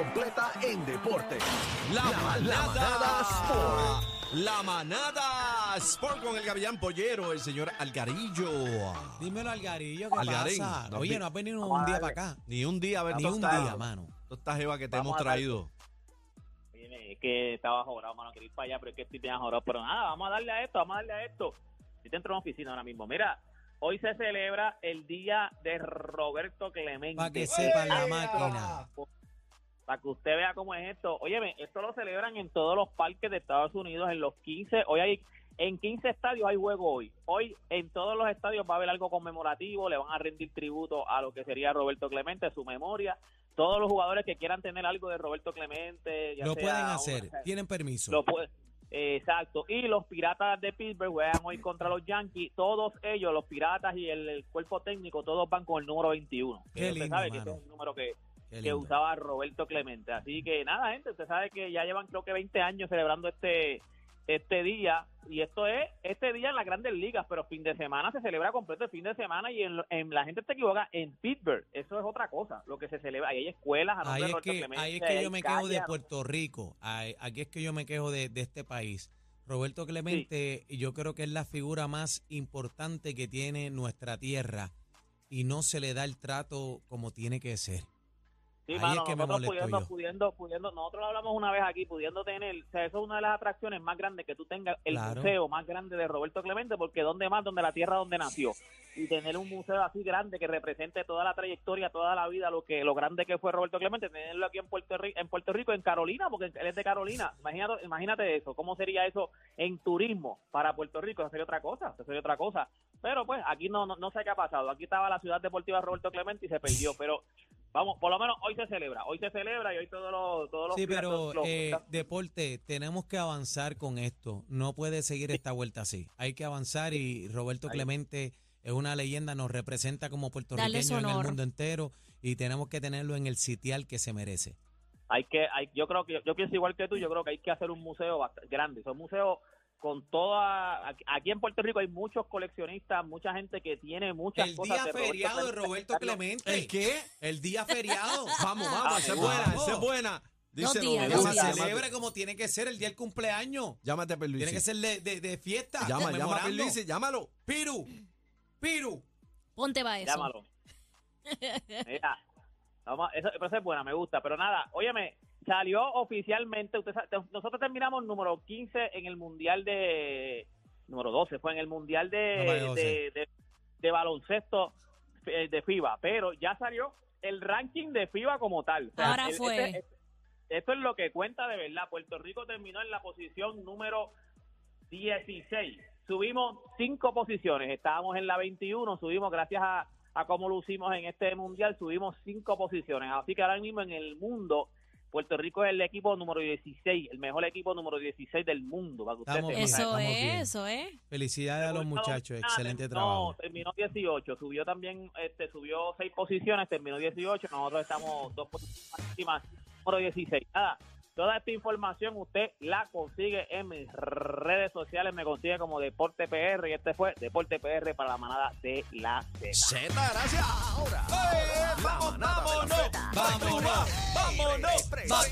completa en deporte. La, la manada Sport. La manada Sport con el Gavillán Pollero, el señor Algarillo. Dímelo, Algarillo, ¿qué Algarín, pasa? no, Oye, no has venido un día para acá. Ni un día, a ver, Ni un día, mano. esta jeva que te Vamos hemos traído. Oye, es que estaba jorado, mano, quería ir para allá, pero es que estoy bien jorado. Pero nada, vamos a darle a esto, vamos a darle a esto. Estoy dentro de una oficina ahora mismo. Mira, hoy se celebra el día de Roberto Clemente. Para que sepan la máquina. Para que usted vea cómo es esto. Óyeme, esto lo celebran en todos los parques de Estados Unidos, en los 15. Hoy hay, en 15 estadios hay juego hoy. Hoy en todos los estadios va a haber algo conmemorativo, le van a rendir tributo a lo que sería Roberto Clemente, su memoria. Todos los jugadores que quieran tener algo de Roberto Clemente, ya Lo sea pueden una- hacer, tienen permiso. lo exacto. Y los piratas de Pittsburgh juegan hoy contra los Yankees. Todos ellos, los piratas y el, el cuerpo técnico, todos van con el número 21. Qué Que lindo, sabe que mano. ese es el número que, que usaba Roberto Clemente. Así que nada, gente, usted sabe que ya llevan creo que 20 años celebrando este este día y esto es este día en las grandes ligas, pero fin de semana se celebra completo el fin de semana y en, en- la gente se equivoca en Pittsburgh, eso es otra cosa, lo que se celebra, ahí hay escuelas a Ahí es, Roberto que, Clemente, ahí es que yo me quejo de Puerto Rico. Ahí- Aquí es que yo me quejo de, de este país. Roberto Clemente, yo creo que es la figura más importante que tiene nuestra tierra y no se le da el trato como tiene que ser. Sí, Ahí mano, es que me nosotros pudiendo, yo. pudiendo, pudiendo, nosotros lo hablamos una vez aquí, pudiendo tener, o sea, eso es una de las atracciones más grandes que tú tengas, el Claro. museo más grande de Roberto Clemente, porque ¿dónde más? Donde la tierra donde nació. Y tener un museo así grande que represente toda la trayectoria, toda la vida, lo que lo grande que fue Roberto Clemente, tenerlo aquí en Puerto Rico, en Puerto Rico, en Carolina, porque él es de Carolina. Imagínate, imagínate eso, ¿cómo sería eso en turismo para Puerto Rico? Eso sería otra cosa, eso sería otra cosa. Pero pues aquí no, no, no sé qué ha pasado. Aquí estaba la ciudad deportiva Roberto Clemente y se perdió, pero Vamos, por lo menos hoy se celebra, hoy se celebra y hoy todos los todos los Sí, pero los- los- eh, deporte, tenemos que avanzar con esto. No puede seguir esta vuelta así. Hay que avanzar y Roberto Ahí. Clemente es una leyenda, nos representa como su en el mundo entero y tenemos que tenerlo en el sitial que se merece. hay que hay, yo creo que yo pienso igual que tú, yo creo que hay que hacer un museo bast- grande, son museos con toda aquí- en Puerto Rico hay muchos coleccionistas, mucha gente que tiene muchas El cosas día de Roberto feriado de. Roberto Clemente. ¿El qué? El día feriado. Vamos, Ah, vamos, esa es buena, vamos. esa es buena. Díselo, días, Que se celebre como tiene que ser el día del cumpleaños. llámate a Perluisi. Tiene que ser de, de- de fiesta. Llama, llama a. Perluisi, llámalo. Piru, Piru. Ponte va eso. Llámalo. Mira, vamos, eso, es buena, me gusta. Pero nada, óyeme, salió oficialmente, usted nosotros terminamos número 15 en el Mundial de... Número 12, fue en el Mundial de, No, vale, 12. de, de- de baloncesto eh, de FIBA, pero ya salió el ranking de FIBA como tal. O sea, Ahora el- fue. este- esto es lo que cuenta de verdad. Puerto Rico terminó en la posición número 16. Subimos cinco posiciones. Estábamos en la 21. Subimos gracias a, a cómo lucimos en este mundial. Subimos cinco posiciones. Así que ahora mismo en el mundo, Puerto Rico es el equipo número 16, el mejor equipo número 16 del mundo. Para que Estamos bien. Eso bien. es, eso es. Felicidades a los muchachos, excelente terminó- trabajo. terminó 18, subió también, este, subió seis posiciones, terminó 18, nosotros estamos dos posiciones más encima, número 16. Nada, toda esta información usted la consigue en mis redes sociales, me consigue como Deporte PR y este fue Deporte PR para la manada de la Z. Z, gracias. Ahora. ¡Eh, La vamos, vámonos! ¡Vámonos! ¡Vámonos!